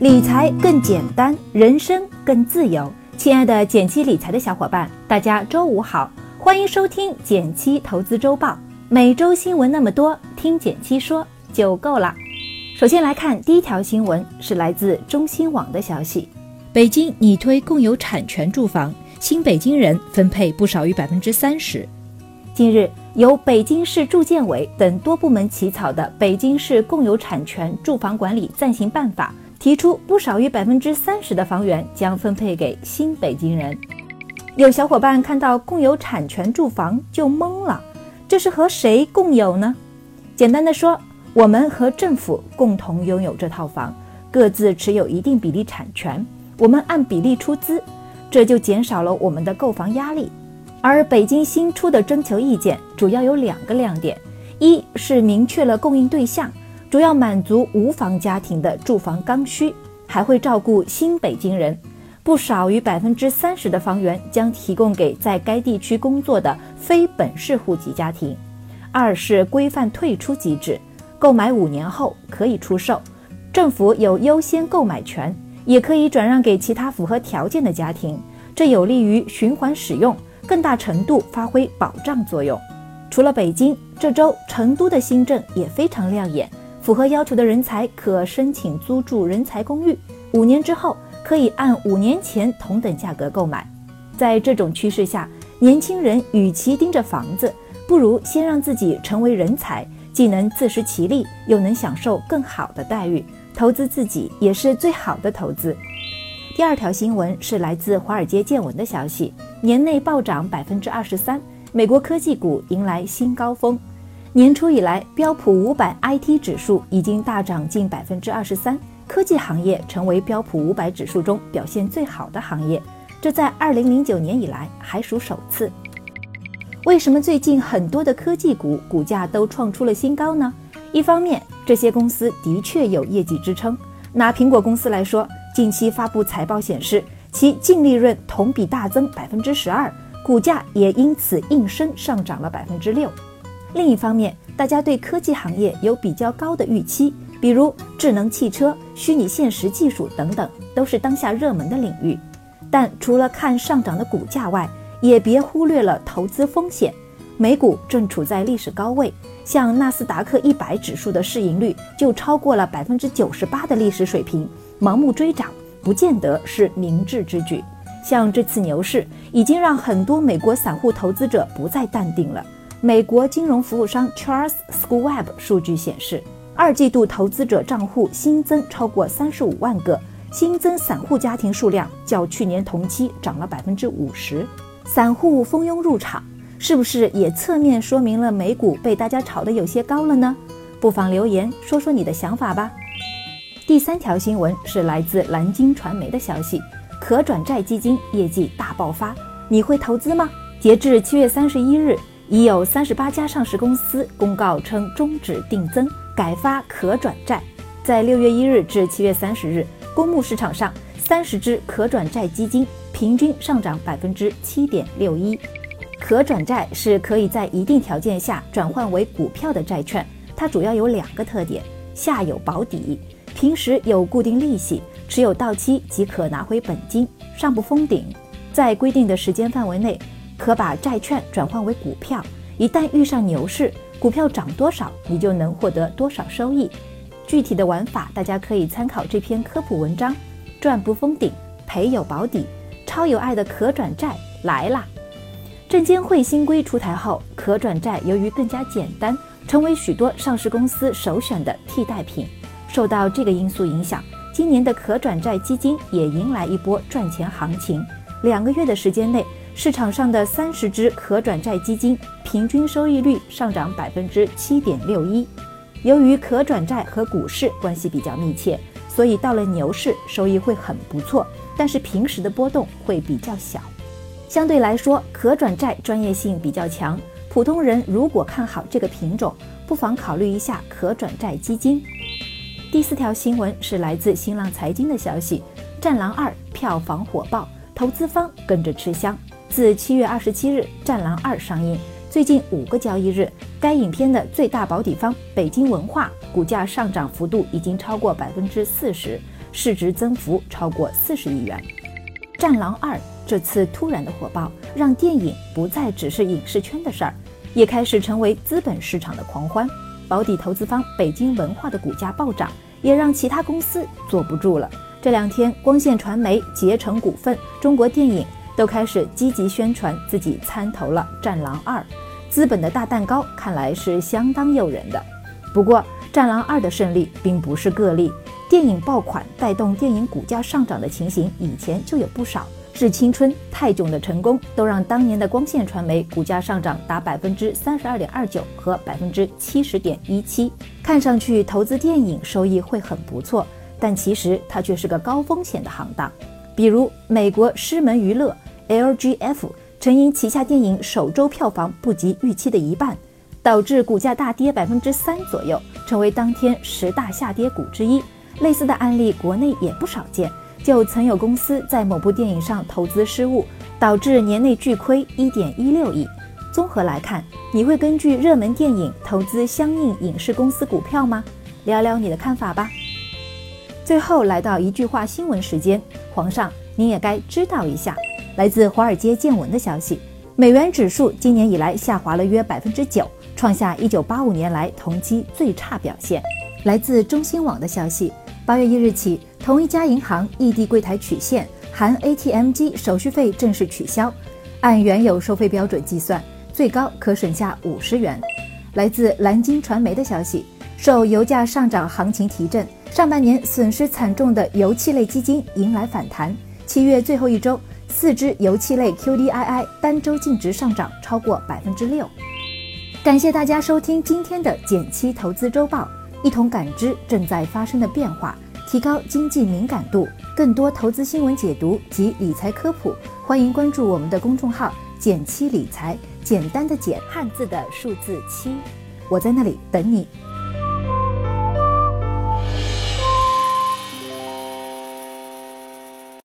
理财更简单，人生更自由。亲爱的减七理财的小伙伴，大家周五好，欢迎收听减七投资周报。每周新闻那么多，听减七说就够了。首先来看第一条新闻，是来自中新网的消息：北京拟推共有产权住房，新北京人分配不少于百分之三十。近日，由北京市住建委等多部门起草的《北京市共有产权住房管理暂行办法》提出，不少于百分之三十的房源将分配给新北京人。有小伙伴看到共有产权住房就懵了，这是和谁共有呢？简单的说，我们和政府共同拥有这套房，各自持有一定比例产权，我们按比例出资，这就减少了我们的购房压力。而北京新出的征求意见主要有两个亮点：一是明确了供应对象，主要满足无房家庭的住房刚需，还会照顾新北京人，不少于百分之三十的房源将提供给在该地区工作的非本市户籍家庭；二是规范退出机制，购买五年后可以出售，政府有优先购买权，也可以转让给其他符合条件的家庭，这有利于循环使用。更大程度发挥保障作用。除了北京，这周成都的新政也非常亮眼。符合要求的人才可申请租住人才公寓，五年之后可以按五年前同等价格购买。在这种趋势下，年轻人与其盯着房子，不如先让自己成为人才，既能自食其力，又能享受更好的待遇。投资自己也是最好的投资。第二条新闻是来自华尔街见闻的消息，年内暴涨百分之二十三，美国科技股迎来新高峰。年初以来，标普五百 IT 指数已经大涨近百分之二十三，科技行业成为标普五百指数中表现最好的行业，这在二零零九年以来还属首次。为什么最近很多的科技股股价都创出了新高呢？一方面，这些公司的确有业绩支撑，拿苹果公司来说。近期发布财报显示，其净利润同比大增百分之十二，股价也因此应声上涨了百分之六。另一方面，大家对科技行业有比较高的预期，比如智能汽车、虚拟现实技术等等，都是当下热门的领域。但除了看上涨的股价外，也别忽略了投资风险。美股正处在历史高位，像纳斯达克一百指数的市盈率就超过了百分之九十八的历史水平。盲目追涨不见得是明智之举。像这次牛市，已经让很多美国散户投资者不再淡定了。美国金融服务商 Charles Schwab 数据显示，二季度投资者账户新增超过三十五万个，新增散户家庭数量较去年同期涨了百分之五十。散户蜂拥入场，是不是也侧面说明了美股被大家炒得有些高了呢？不妨留言说说你的想法吧。第三条新闻是来自蓝鲸传媒的消息，可转债基金业绩大爆发，你会投资吗？截至七月三十一日，已有三十八家上市公司公告称终止定增，改发可转债。在六月一日至七月三十日，公募市场上三十只可转债基金平均上涨百分之七点六一。可转债是可以在一定条件下转换为股票的债券，它主要有两个特点：下有保底。平时有固定利息，持有到期即可拿回本金，上不封顶。在规定的时间范围内，可把债券转换为股票。一旦遇上牛市，股票涨多少，你就能获得多少收益。具体的玩法，大家可以参考这篇科普文章。赚不封顶，赔有保底，超有爱的可转债来啦！证监会新规出台后，可转债由于更加简单，成为许多上市公司首选的替代品。受到这个因素影响，今年的可转债基金也迎来一波赚钱行情。两个月的时间内，市场上的三十只可转债基金平均收益率上涨百分之七点六一。由于可转债和股市关系比较密切，所以到了牛市收益会很不错，但是平时的波动会比较小。相对来说，可转债专业性比较强，普通人如果看好这个品种，不妨考虑一下可转债基金。第四条新闻是来自新浪财经的消息，《战狼二》票房火爆，投资方跟着吃香。自七月二十七日《战狼二》上映，最近五个交易日，该影片的最大保底方北京文化股价上涨幅度已经超过百分之四十，市值增幅超过四十亿元。《战狼二》这次突然的火爆，让电影不再只是影视圈的事儿，也开始成为资本市场的狂欢。保底投资方北京文化的股价暴涨，也让其他公司坐不住了。这两天，光线传媒、捷成股份、中国电影都开始积极宣传自己参投了《战狼二》，资本的大蛋糕看来是相当诱人的。不过，《战狼二》的胜利并不是个例，电影爆款带动电影股价上涨的情形以前就有不少。致青春、泰囧的成功，都让当年的光线传媒股价上涨达百分之三十二点二九和百分之七十点一七。看上去投资电影收益会很不错，但其实它却是个高风险的行当。比如美国狮门娱乐 （LGF） 曾因旗下电影首周票房不及预期的一半，导致股价大跌百分之三左右，成为当天十大下跌股之一。类似的案例国内也不少见。就曾有公司在某部电影上投资失误，导致年内巨亏一点一六亿。综合来看，你会根据热门电影投资相应影视公司股票吗？聊聊你的看法吧。最后来到一句话新闻时间，皇上您也该知道一下。来自华尔街见闻的消息，美元指数今年以来下滑了约百分之九，创下一九八五年来同期最差表现。来自中新网的消息。八月一日起，同一家银行异地柜台取现含 ATM 机手续费正式取消，按原有收费标准计算，最高可省下五十元。来自蓝鲸传媒的消息，受油价上涨行情提振，上半年损失惨重的油气类基金迎来反弹。七月最后一周，四只油气类 QDII 单周净值上涨超过百分之六。感谢大家收听今天的减七投资周报。一同感知正在发生的变化，提高经济敏感度。更多投资新闻解读及理财科普，欢迎关注我们的公众号“减七理财”，简单的减，汉字的数字七，我在那里等你。